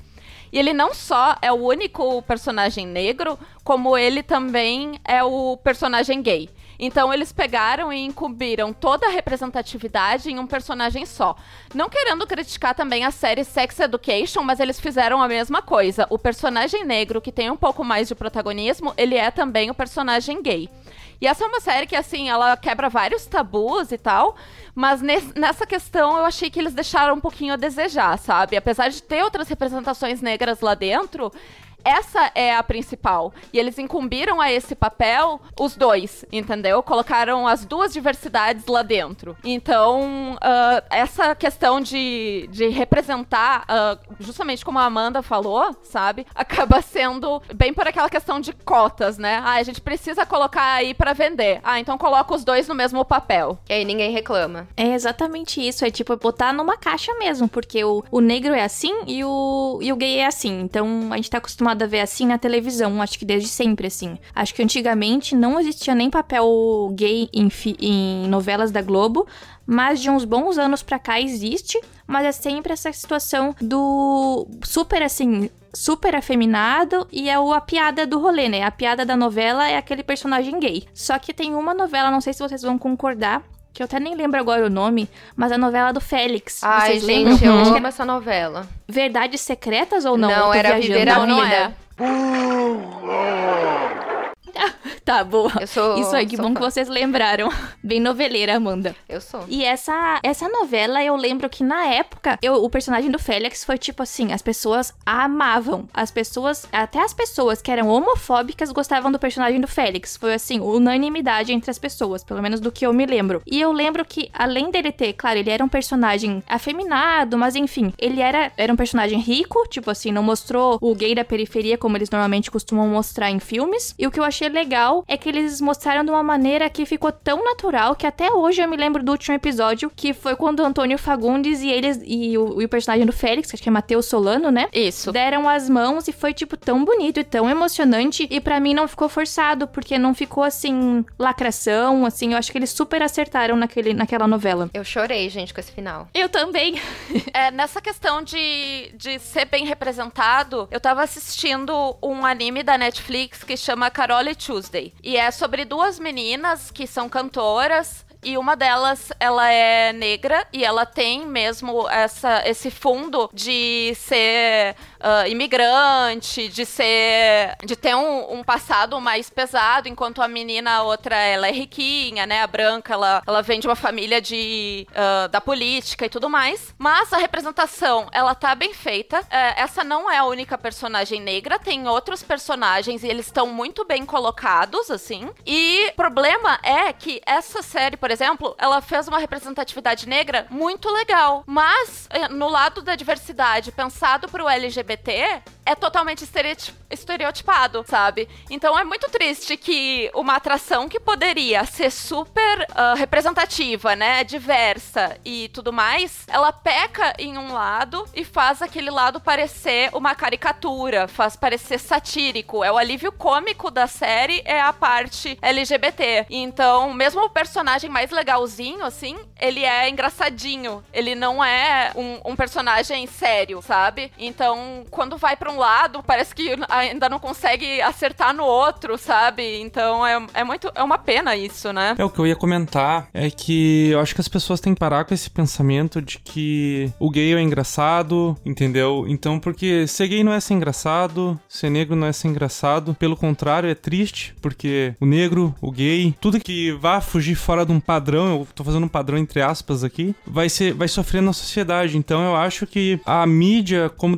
E ele não só é o único personagem negro, como ele também é o personagem gay. Então eles pegaram e incumbiram toda a representatividade em um personagem só. Não querendo criticar também a série Sex Education, mas eles fizeram a mesma coisa. O personagem negro que tem um pouco mais de protagonismo, ele é também o personagem gay. E essa é uma série que, assim, ela quebra vários tabus e tal, mas nessa questão eu achei que eles deixaram um pouquinho a desejar, sabe? Apesar de ter outras representações negras lá dentro, essa é a principal. E eles incumbiram a esse papel os dois, entendeu? Colocaram as duas diversidades lá dentro. Então, uh, essa questão de, de representar, uh, justamente como a Amanda falou, sabe? Acaba sendo bem por aquela questão de cotas, né? Ah, a gente precisa colocar aí para vender. Ah, então coloca os dois no mesmo papel. E aí ninguém reclama. É exatamente isso. É tipo botar numa caixa mesmo, porque o, o negro é assim e o, e o gay é assim. Então a gente tá acostumado acostumada a ver assim na televisão, acho que desde sempre, assim. Acho que antigamente não existia nem papel gay em, em novelas da Globo, mas de uns bons anos pra cá existe, mas é sempre essa situação do super assim, super afeminado e é o, a piada do rolê, né? A piada da novela é aquele personagem gay. Só que tem uma novela, não sei se vocês vão concordar, que eu até nem lembro agora o nome, mas a novela do Félix. Ai, Vocês gente, lembram? eu amo essa novela. Verdades Secretas ou não? Não, era viajando? Viver a não, Vida. Não é. Tá, boa. Eu sou. Isso aí, que bom fã. que vocês lembraram. Bem noveleira, Amanda. Eu sou. E essa, essa novela, eu lembro que na época, eu, o personagem do Félix foi tipo assim: as pessoas amavam. As pessoas, até as pessoas que eram homofóbicas gostavam do personagem do Félix. Foi assim, unanimidade entre as pessoas, pelo menos do que eu me lembro. E eu lembro que, além dele ter, claro, ele era um personagem afeminado, mas enfim, ele era, era um personagem rico, tipo assim, não mostrou o gay da periferia como eles normalmente costumam mostrar em filmes. E o que eu achei legal é que eles mostraram de uma maneira que ficou tão natural que até hoje eu me lembro do último episódio, que foi quando o Antônio Fagundes e eles e o, e o personagem do Félix, que acho que é Matheus Solano, né? Isso. Deram as mãos e foi, tipo, tão bonito e tão emocionante. E pra mim não ficou forçado, porque não ficou assim, lacração, assim. Eu acho que eles super acertaram naquele, naquela novela. Eu chorei, gente, com esse final. Eu também. É, nessa questão de, de ser bem representado, eu tava assistindo um anime da Netflix que chama Tuesday. E é sobre duas meninas que são cantoras. E uma delas, ela é negra e ela tem mesmo essa, esse fundo de ser ah, imigrante, de ser. de ter um, um passado mais pesado, enquanto a menina, a outra, ela é riquinha, né? A branca, ela, ela vem de uma família de, ah, da política e tudo mais. Mas a representação, ela tá bem feita. É, essa não é a única personagem negra, tem outros personagens e eles estão muito bem colocados, assim. E o problema é que essa série, por exemplo, ela fez uma representatividade negra muito legal. Mas, eh, no lado da diversidade, pensado pro LGBT, é totalmente estereoti- estereotipado, sabe? Então é muito triste que uma atração que poderia ser super ah, representativa, né? Diversa e tudo mais, ela peca em um lado e faz aquele lado parecer uma caricatura, faz parecer satírico. É o alívio cômico da série, é a parte LGBT. Então, mesmo o personagem mais legalzinho, assim, ele é engraçadinho. Ele não é um, um personagem sério, sabe? Então, Quando vai para um lado, parece que ainda não consegue acertar no outro, sabe? Então, é, é muito. É uma pena isso, né? É, o que eu ia comentar é que eu acho que as pessoas têm que parar com esse pensamento de que o gay é engraçado, entendeu? Então, porque ser gay não é ser engraçado, ser negro não é ser engraçado. Pelo contrário, é triste, porque o negro, o gay, tudo que vá fugir fora de um padrão, eu tô fazendo um padrão entre aspas aqui, vai ser vai sofrer na sociedade. Então eu acho que a mídia, como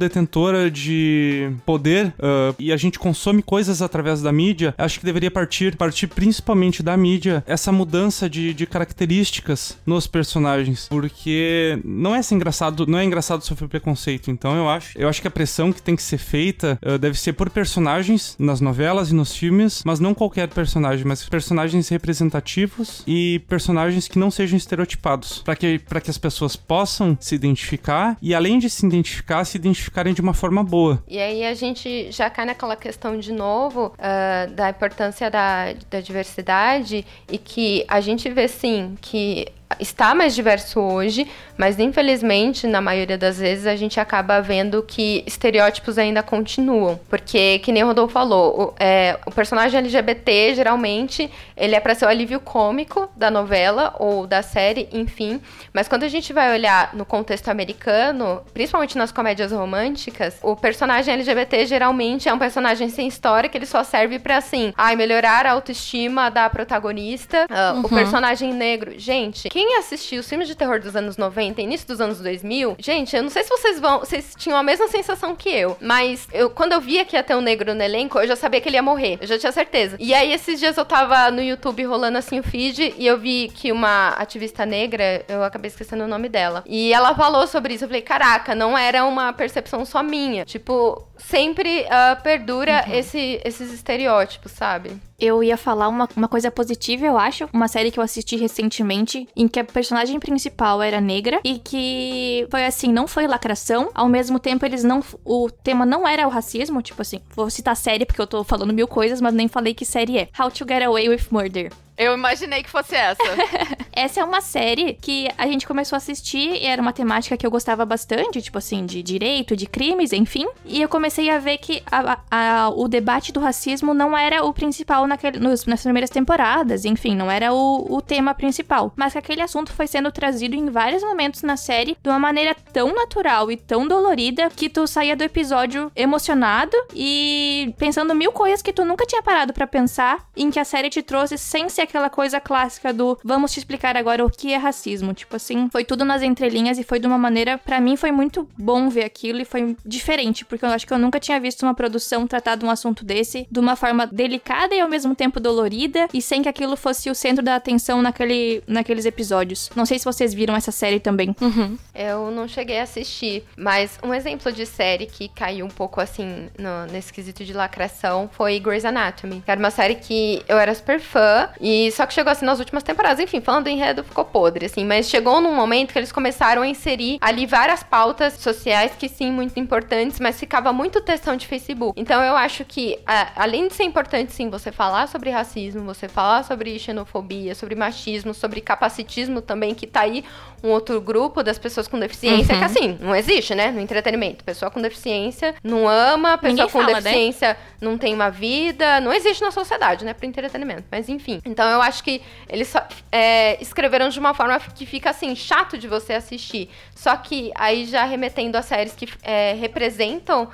detentora de poder, uh, e a gente consome coisas através da mídia, acho que deveria partir, partir principalmente da mídia, essa mudança de, de características nos personagens. Porque não é engraçado, não é engraçado sofrer preconceito. Então eu acho, eu acho que a pressão que tem que ser feita uh, deve ser por personagens nas novelas e nos filmes, mas não qualquer personagem, mas personagens representativos e personagens que não sejam estereotipados, para que, pra que as pessoas possam se identificar e além de se identificar, se identificarem de uma forma boa. E aí a gente já cai naquela questão de novo uh, da importância da, da diversidade e que a gente vê sim que está mais diverso hoje, mas infelizmente, na maioria das vezes, a gente acaba vendo que estereótipos ainda continuam. Porque, que nem o Rodolfo falou, o, é, o personagem LGBT, geralmente, ele é para ser o alívio cômico da novela ou da série, enfim. Mas quando a gente vai olhar no contexto americano, principalmente nas comédias românticas, o personagem LGBT geralmente é um personagem sem história que ele só serve para assim, ai, melhorar a autoestima da protagonista. Uh, uhum. O personagem negro, gente, quem assistiu os filmes de terror dos anos 90, início dos anos 2000, gente, eu não sei se vocês vão, vocês tinham a mesma sensação que eu, mas eu quando eu via que ia ter um negro no elenco, eu já sabia que ele ia morrer, eu já tinha certeza. E aí esses dias eu tava no YouTube rolando assim o feed e eu vi que uma ativista negra, eu acabei esquecendo o nome dela, e ela falou sobre isso. Eu falei, caraca, não era uma percepção só minha. Tipo, sempre uh, perdura uhum. esse, esses estereótipos, sabe? Eu ia falar uma, uma coisa positiva, eu acho. Uma série que eu assisti recentemente, em que a personagem principal era negra e que foi assim, não foi lacração. Ao mesmo tempo, eles não. O tema não era o racismo, tipo assim, vou citar série porque eu tô falando mil coisas, mas nem falei que série é. How to Get Away with Murder. Eu imaginei que fosse essa. essa é uma série que a gente começou a assistir e era uma temática que eu gostava bastante, tipo assim, de direito, de crimes, enfim. E eu comecei a ver que a, a, o debate do racismo não era o principal naquele, nos, nas primeiras temporadas, enfim, não era o, o tema principal. Mas que aquele assunto foi sendo trazido em vários momentos na série de uma maneira tão natural e tão dolorida que tu saía do episódio emocionado e pensando mil coisas que tu nunca tinha parado para pensar, em que a série te trouxe sem ser aquela coisa clássica do vamos te explicar agora o que é racismo. Tipo assim, foi tudo nas entrelinhas e foi de uma maneira, para mim, foi muito bom ver aquilo e foi diferente, porque eu acho que eu nunca tinha visto uma produção tratar de um assunto desse de uma forma delicada e ao mesmo tempo dolorida e sem que aquilo fosse o centro da atenção naquele, naqueles episódios. Não sei se vocês viram essa série também. Uhum. Eu não cheguei a assistir, mas um exemplo de série que caiu um pouco assim no, nesse quesito de lacração foi Grey's Anatomy. Era uma série que eu era super fã e só que chegou assim nas últimas temporadas, enfim, falando em enredo ficou podre, assim, mas chegou num momento que eles começaram a inserir ali várias pautas sociais que sim, muito importantes, mas ficava muito textão de Facebook. Então eu acho que, a, além de ser importante sim você falar sobre racismo, você falar sobre xenofobia, sobre machismo, sobre capacitismo também, que tá aí um outro grupo das pessoas com deficiência, uhum. que assim, não existe, né? No entretenimento. Pessoa com deficiência não ama, pessoa Ninguém com fala, né? deficiência né? não tem uma vida. Não existe na sociedade, né? Pro entretenimento. Mas enfim. Então eu acho que eles é, escreveram de uma forma que fica assim, chato de você assistir. Só que aí já remetendo a séries que é, representam uh,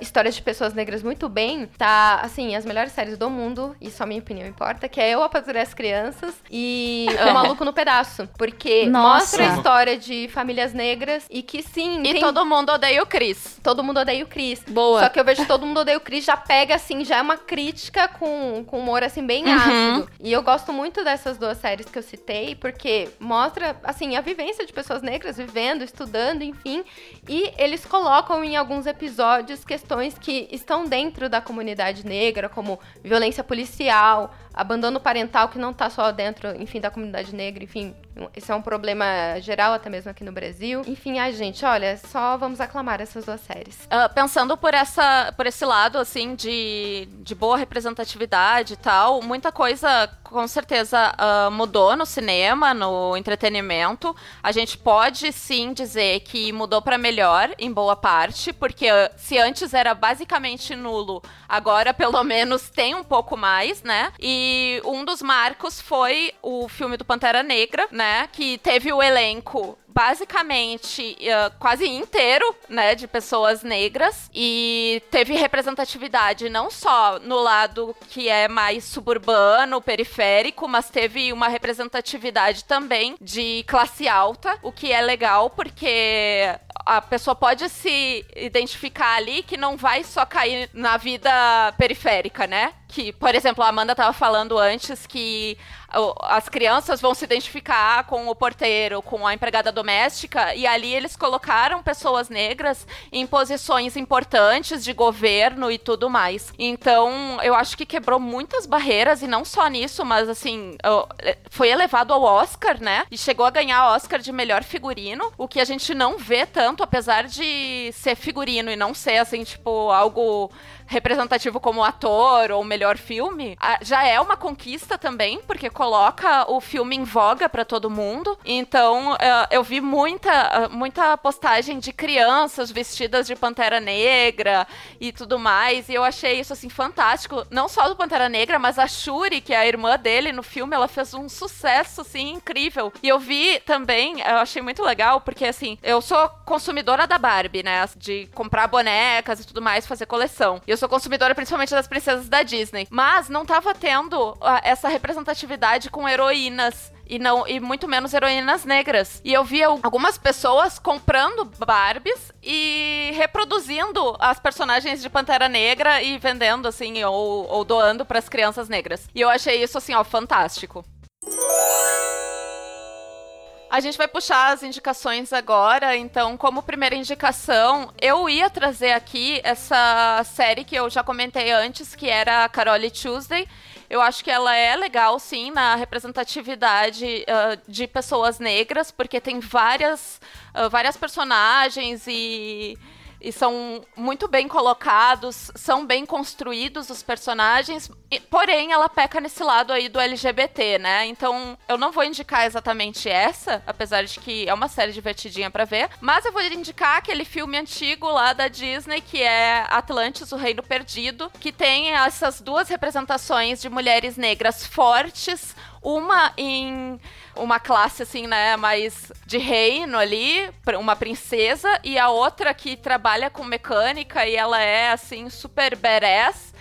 histórias de pessoas negras muito bem, tá assim, as melhores séries do mundo, isso a minha opinião importa, que é Eu, a Patrulha as Crianças e O Maluco no Pedaço. Porque Nossa. mostra a história de famílias negras e que sim. E tem... todo mundo odeia o Chris. Todo mundo odeia o Chris. Boa. Só que eu vejo todo mundo odeia o Chris, já pega assim, já é uma crítica com, com humor assim, bem uhum. ácido. E eu gosto muito dessas duas séries que eu citei, porque mostra, assim, a vivência de pessoas negras vivendo, estudando, enfim. E eles colocam em alguns episódios questões que estão dentro da comunidade negra, como violência policial, abandono parental que não está só dentro, enfim, da comunidade negra, enfim, isso é um problema geral até mesmo aqui no Brasil. Enfim, ai gente, olha, só vamos aclamar essas duas séries. Uh, pensando por essa, por esse lado assim de, de boa representatividade e tal, muita coisa com certeza uh, mudou no cinema, no entretenimento. A gente pode sim dizer que mudou para melhor em boa parte, porque se antes era basicamente nulo, agora pelo menos tem um pouco mais, né? E um dos marcos foi o filme do Pantera Negra, né? Que teve o elenco basicamente uh, quase inteiro, né, de pessoas negras e teve representatividade não só no lado que é mais suburbano, periférico, mas teve uma representatividade também de classe alta, o que é legal porque a pessoa pode se identificar ali que não vai só cair na vida periférica, né? Que, por exemplo, a Amanda estava falando antes que as crianças vão se identificar com o porteiro, com a empregada doméstica, e ali eles colocaram pessoas negras em posições importantes de governo e tudo mais. Então, eu acho que quebrou muitas barreiras, e não só nisso, mas assim, é, foi elevado ao Oscar, né? E chegou a ganhar Oscar de melhor figurino, o que a gente não vê tanto, apesar de ser figurino e não ser assim, tipo, algo representativo como ator ou melhor filme, já é uma conquista também, porque coloca o filme em voga para todo mundo. Então, é, eu vi muita, muita postagem de crianças vestidas de Pantera Negra e tudo mais, e eu achei isso assim fantástico, não só do Pantera Negra, mas a Shuri, que é a irmã dele no filme, ela fez um sucesso assim incrível. E eu vi também, eu achei muito legal, porque assim, eu sou consumidora da Barbie, né, de comprar bonecas e tudo mais, fazer coleção. E eu sou consumidora principalmente das princesas da Disney. Mas não tava tendo uh, essa representatividade com heroínas e não e muito menos heroínas negras. E eu via algumas pessoas comprando Barbies e reproduzindo as personagens de Pantera Negra e vendendo assim ou, ou doando para as crianças negras. E eu achei isso assim, ó, fantástico. A gente vai puxar as indicações agora, então, como primeira indicação, eu ia trazer aqui essa série que eu já comentei antes, que era a Carole Tuesday. Eu acho que ela é legal, sim, na representatividade uh, de pessoas negras, porque tem várias, uh, várias personagens e e são muito bem colocados, são bem construídos os personagens, porém ela peca nesse lado aí do LGBT, né? Então eu não vou indicar exatamente essa, apesar de que é uma série divertidinha para ver, mas eu vou indicar aquele filme antigo lá da Disney que é Atlantis, o Reino Perdido, que tem essas duas representações de mulheres negras fortes, uma em uma classe assim, né, mais de reino ali, uma princesa, e a outra que trabalha com mecânica e ela é assim super badass.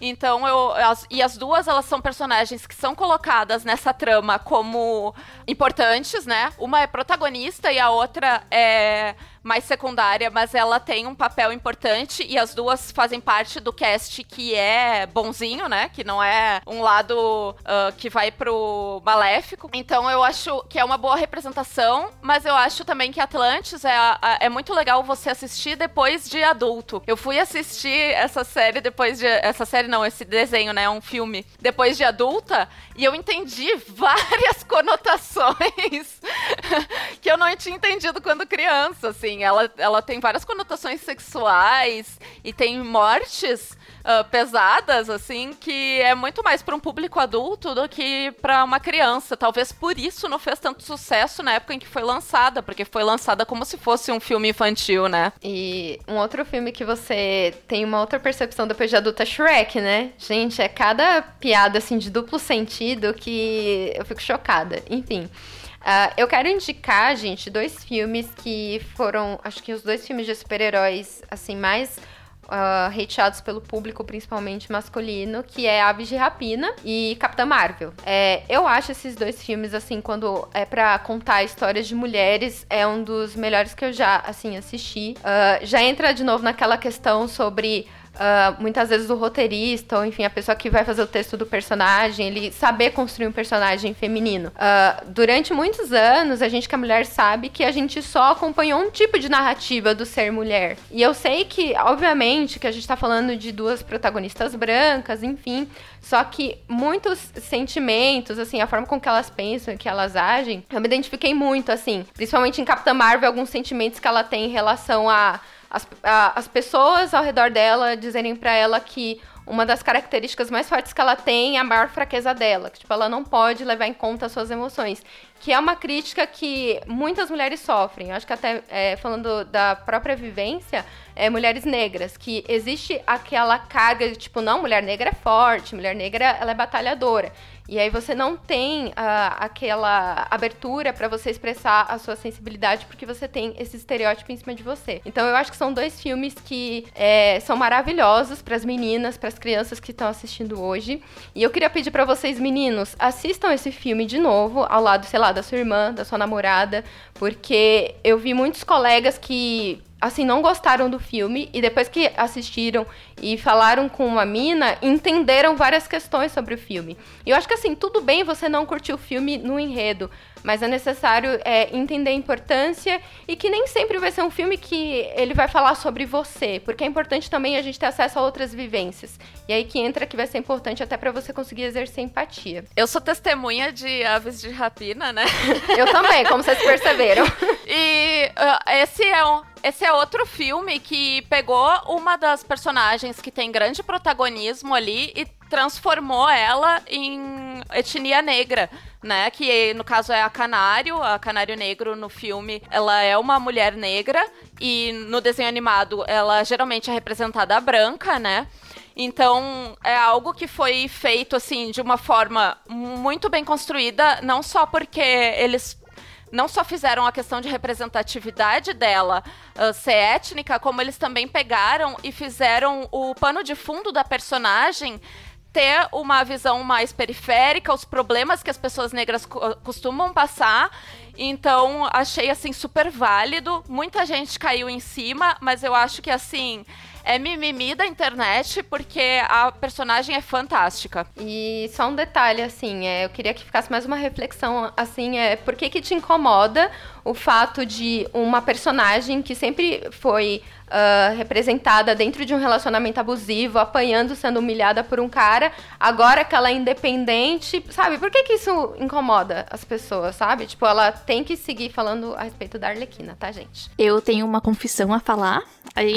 Então eu as, e as duas elas são personagens que são colocadas nessa trama como importantes, né? Uma é protagonista e a outra é mais secundária, mas ela tem um papel importante e as duas fazem parte do cast que é bonzinho, né? Que não é um lado uh, que vai pro maléfico. Então eu acho que é uma boa representação, mas eu acho também que Atlantis é, é muito legal você assistir depois de adulto. Eu fui assistir essa série depois de. Essa série não, esse desenho, né? Um filme. Depois de adulta, e eu entendi várias conotações que eu não tinha entendido quando criança, assim assim. Ela, ela tem várias conotações sexuais e tem mortes uh, pesadas, assim, que é muito mais para um público adulto do que para uma criança. Talvez por isso não fez tanto sucesso na época em que foi lançada, porque foi lançada como se fosse um filme infantil, né? E um outro filme que você tem uma outra percepção depois de adulta é Shrek, né? Gente, é cada piada, assim, de duplo sentido que eu fico chocada. Enfim. Uh, eu quero indicar, gente, dois filmes que foram, acho que os dois filmes de super-heróis, assim, mais uh, hateados pelo público, principalmente masculino, que é Aves de Rapina e Capitã Marvel. É, eu acho esses dois filmes, assim, quando é para contar histórias de mulheres, é um dos melhores que eu já, assim, assisti. Uh, já entra de novo naquela questão sobre Uh, muitas vezes o roteirista, ou enfim, a pessoa que vai fazer o texto do personagem, ele saber construir um personagem feminino. Uh, durante muitos anos, a gente que é mulher sabe que a gente só acompanhou um tipo de narrativa do ser mulher. E eu sei que, obviamente, que a gente tá falando de duas protagonistas brancas, enfim, só que muitos sentimentos, assim, a forma com que elas pensam, que elas agem, eu me identifiquei muito, assim, principalmente em Capitã Marvel, alguns sentimentos que ela tem em relação a as, a, as pessoas ao redor dela dizerem para ela que uma das características mais fortes que ela tem é a maior fraqueza dela. Que, tipo, ela não pode levar em conta as suas emoções. Que é uma crítica que muitas mulheres sofrem. Eu acho que até é, falando da própria vivência, é, mulheres negras, que existe aquela carga de, tipo, não, mulher negra é forte, mulher negra ela é batalhadora. E aí você não tem uh, aquela abertura para você expressar a sua sensibilidade porque você tem esse estereótipo em cima de você. Então eu acho que são dois filmes que é, são maravilhosos para as meninas, para as crianças que estão assistindo hoje. E eu queria pedir para vocês, meninos, assistam esse filme de novo, ao lado, sei lá, da sua irmã, da sua namorada, porque eu vi muitos colegas que assim, não gostaram do filme e depois que assistiram e falaram com uma mina, entenderam várias questões sobre o filme. E eu acho que, assim, tudo bem você não curtir o filme no enredo, mas é necessário é, entender a importância e que nem sempre vai ser um filme que ele vai falar sobre você, porque é importante também a gente ter acesso a outras vivências. E aí que entra que vai ser importante até para você conseguir exercer empatia. Eu sou testemunha de Aves de Rapina, né? Eu também, como vocês perceberam. e uh, esse é um esse é outro filme que pegou uma das personagens que tem grande protagonismo ali e transformou ela em etnia negra, né? Que no caso é a Canário, a Canário Negro no filme, ela é uma mulher negra e no desenho animado ela geralmente é representada branca, né? Então, é algo que foi feito assim de uma forma muito bem construída, não só porque eles não só fizeram a questão de representatividade dela uh, ser étnica, como eles também pegaram e fizeram o pano de fundo da personagem ter uma visão mais periférica, os problemas que as pessoas negras costumam passar. Então, achei assim super válido. Muita gente caiu em cima, mas eu acho que assim, é mimimi da internet, porque a personagem é fantástica. E só um detalhe, assim, é, eu queria que ficasse mais uma reflexão, assim, é por que que te incomoda o fato de uma personagem que sempre foi uh, representada dentro de um relacionamento abusivo, apanhando, sendo humilhada por um cara, agora que ela é independente, sabe? Por que que isso incomoda as pessoas, sabe? Tipo, ela tem que seguir falando a respeito da Arlequina, tá, gente? Eu tenho uma confissão a falar.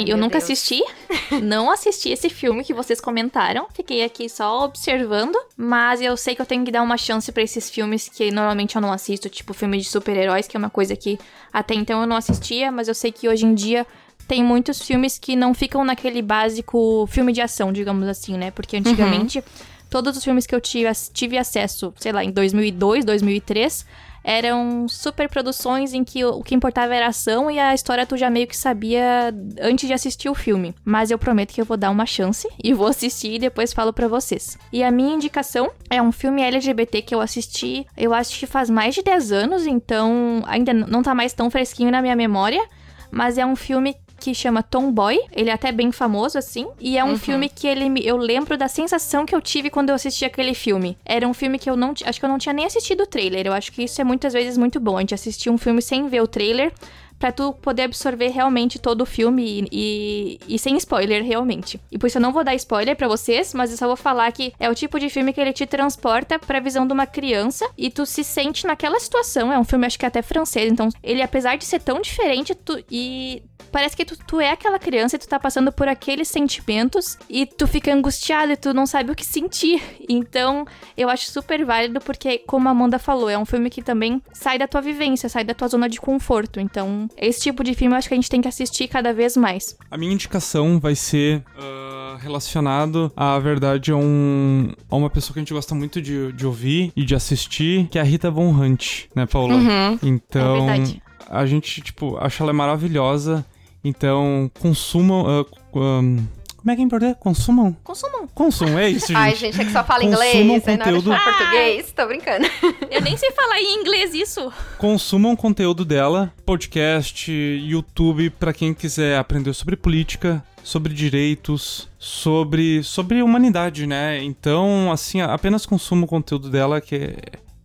Eu nunca Deus. assisti, não assisti esse filme que vocês comentaram. Fiquei aqui só observando, mas eu sei que eu tenho que dar uma chance para esses filmes que normalmente eu não assisto, tipo filme de super-heróis, que é uma coisa que até então eu não assistia, mas eu sei que hoje em dia tem muitos filmes que não ficam naquele básico filme de ação, digamos assim, né? Porque antigamente, uhum. todos os filmes que eu tive, tive acesso, sei lá, em 2002, 2003, eram super produções em que o que importava era a ação e a história tu já meio que sabia antes de assistir o filme. Mas eu prometo que eu vou dar uma chance e vou assistir e depois falo para vocês. E a minha indicação é um filme LGBT que eu assisti, eu acho que faz mais de 10 anos, então ainda não tá mais tão fresquinho na minha memória, mas é um filme que chama Tomboy. Ele é até bem famoso, assim. E é um uhum. filme que ele eu lembro da sensação que eu tive quando eu assisti aquele filme. Era um filme que eu não. Acho que eu não tinha nem assistido o trailer. Eu acho que isso é muitas vezes muito bom. A gente assistir um filme sem ver o trailer para tu poder absorver realmente todo o filme e, e, e, sem spoiler, realmente. E por isso eu não vou dar spoiler para vocês, mas eu só vou falar que é o tipo de filme que ele te transporta pra visão de uma criança e tu se sente naquela situação. É um filme, acho que até francês, então ele, apesar de ser tão diferente, tu, e parece que tu, tu é aquela criança e tu tá passando por aqueles sentimentos e tu fica angustiado e tu não sabe o que sentir. Então, eu acho super válido porque, como a Amanda falou, é um filme que também sai da tua vivência, sai da tua zona de conforto. Então, esse tipo de filme eu acho que a gente tem que assistir cada vez mais. A minha indicação vai ser uh, relacionado à verdade a, um, a uma pessoa que a gente gosta muito de, de ouvir e de assistir, que é a Rita Von Hunt, né, Paula? Uhum. Então, é a gente, tipo, acha ela maravilhosa. Então, consumam. Uh, um, como é que é em português? Consumam? Consumam. Consumam, é isso, gente. Ai, gente, é que só fala inglês, conteúdo... aí na hora de falar português, tô brincando. Eu nem sei falar em inglês isso. Consumam o conteúdo dela, podcast, YouTube, para quem quiser aprender sobre política, sobre direitos, sobre, sobre humanidade, né? Então, assim, apenas consuma o conteúdo dela, que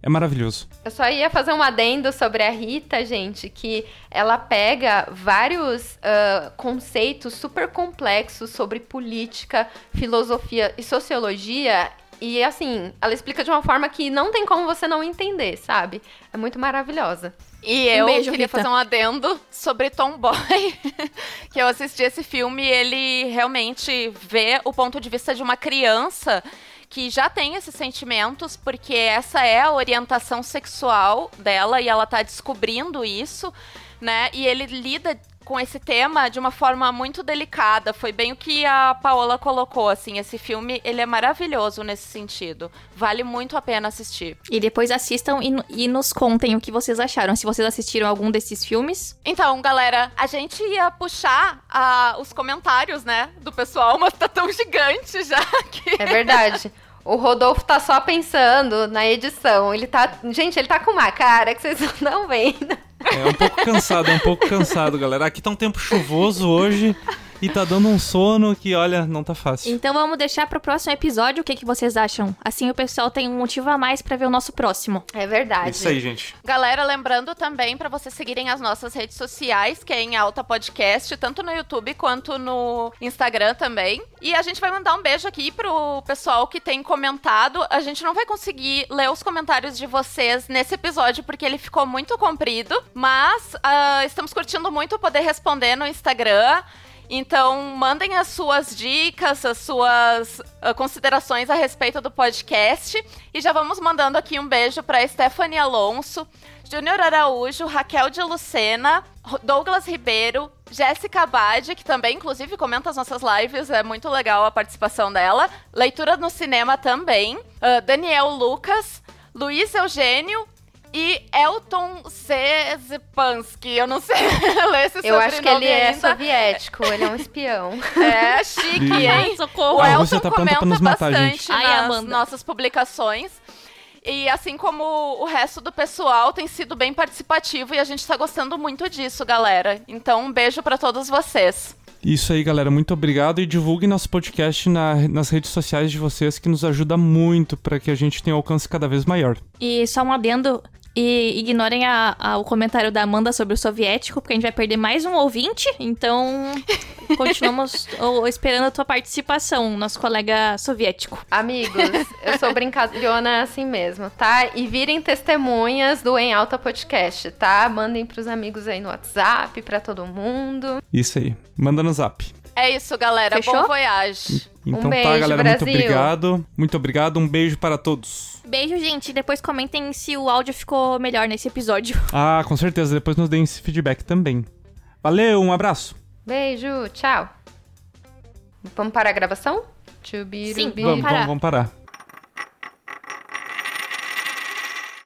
é maravilhoso. Eu só ia fazer um adendo sobre a Rita, gente, que ela pega vários uh, conceitos super complexos sobre política, filosofia e sociologia E assim, ela explica de uma forma que não tem como você não entender, sabe? É muito maravilhosa. E eu beijo, queria Rita. fazer um adendo sobre Tomboy, que eu assisti esse filme e ele realmente vê o ponto de vista de uma criança que já tem esses sentimentos, porque essa é a orientação sexual dela e ela tá descobrindo isso, né? E ele lida com esse tema de uma forma muito delicada. Foi bem o que a Paola colocou, assim, esse filme, ele é maravilhoso nesse sentido. Vale muito a pena assistir. E depois assistam e, e nos contem o que vocês acharam. Se vocês assistiram algum desses filmes. Então, galera, a gente ia puxar ah, os comentários, né, do pessoal, mas tá tão gigante já que... É verdade. O Rodolfo tá só pensando na edição. Ele tá. Gente, ele tá com uma cara que vocês não estão vendo. É um pouco cansado, é um pouco cansado, galera. Aqui tá um tempo chuvoso hoje e tá dando um sono que, olha, não tá fácil. Então vamos deixar pro próximo episódio o que, que vocês acham. Assim o pessoal tem um motivo a mais pra ver o nosso próximo. É verdade. Isso aí, gente. Galera, lembrando também pra vocês seguirem as nossas redes sociais, que é em Alta Podcast, tanto no YouTube quanto no Instagram também. E a gente vai mandar um beijo aqui pro pessoal que tem comentado. A gente não vai conseguir ler os comentários de vocês nesse episódio porque ele ficou muito comprido, mas ah, estamos curtindo muito poder responder no Instagram. Então, mandem as suas dicas, as suas ah, considerações a respeito do podcast. E já vamos mandando aqui um beijo para Stephanie Alonso, Júnior Araújo, Raquel de Lucena, Douglas Ribeiro, Jéssica Abad, que também, inclusive, comenta as nossas lives, é muito legal a participação dela. Leitura no cinema também. ah, Daniel Lucas, Luiz Eugênio. E Elton Zezepansky, eu não sei ler esse Eu acho que ele é ainda. soviético, ele é um espião. É chique, hein? socorro. O A Elton tá comenta matar, bastante. Ai, nas nossas publicações. E assim como o resto do pessoal tem sido bem participativo e a gente tá gostando muito disso, galera. Então, um beijo pra todos vocês. Isso aí, galera. Muito obrigado e divulguem nosso podcast na- nas redes sociais de vocês, que nos ajuda muito para que a gente tenha um alcance cada vez maior. E só um adendo. E ignorem a- a- o comentário da Amanda sobre o soviético, porque a gente vai perder mais um ouvinte. Então, continuamos esperando a tua participação, nosso colega soviético. Amigos, eu sou brincalhona assim mesmo, tá? E virem testemunhas do Em Alta Podcast, tá? Mandem pros amigos aí no WhatsApp, pra todo mundo. Isso aí. Manda no zap. É isso, galera. Fechou? Bom voyage. Então tá, beijo, galera. Muito Brasil. obrigado. Muito obrigado. Um beijo para todos. Beijo, gente. Depois comentem se o áudio ficou melhor nesse episódio. Ah, com certeza. Depois nos deem esse feedback também. Valeu, um abraço. Beijo, tchau. Vamos parar a gravação? Sim, Vamos, vamos, vamos parar.